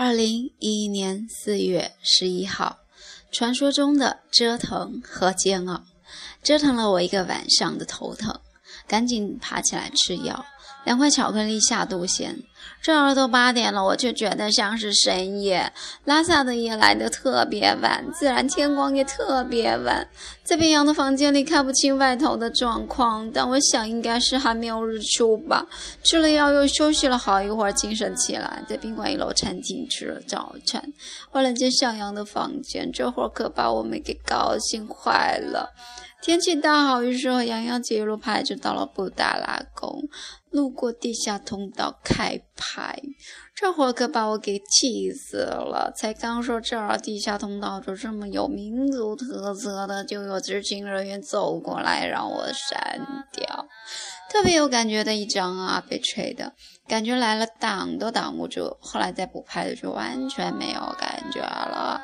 二零一一年四月十一号，传说中的折腾和煎熬，折腾了我一个晚上的头疼，赶紧爬起来吃药。两块巧克力下肚先，这儿都八点了，我却觉得像是深夜。拉萨的夜来得特别晚，自然天光也特别晚。在北洋的房间里看不清外头的状况，但我想应该是还没有日出吧。吃了药又休息了好一会儿，精神起来，在宾馆一楼餐厅吃了早餐，换了间向阳的房间。这会儿可把我们给高兴坏了。天气大好，于是和洋洋姐一路拍就到了布达拉宫，路过地下通道开拍。这会儿可把我给气死了！才刚说这儿地下通道就这么有民族特色的，就有执勤人员走过来让我删掉。特别有感觉的一张啊，被吹的感觉来了，挡都挡不住。后来再补拍的就完全没有感觉了。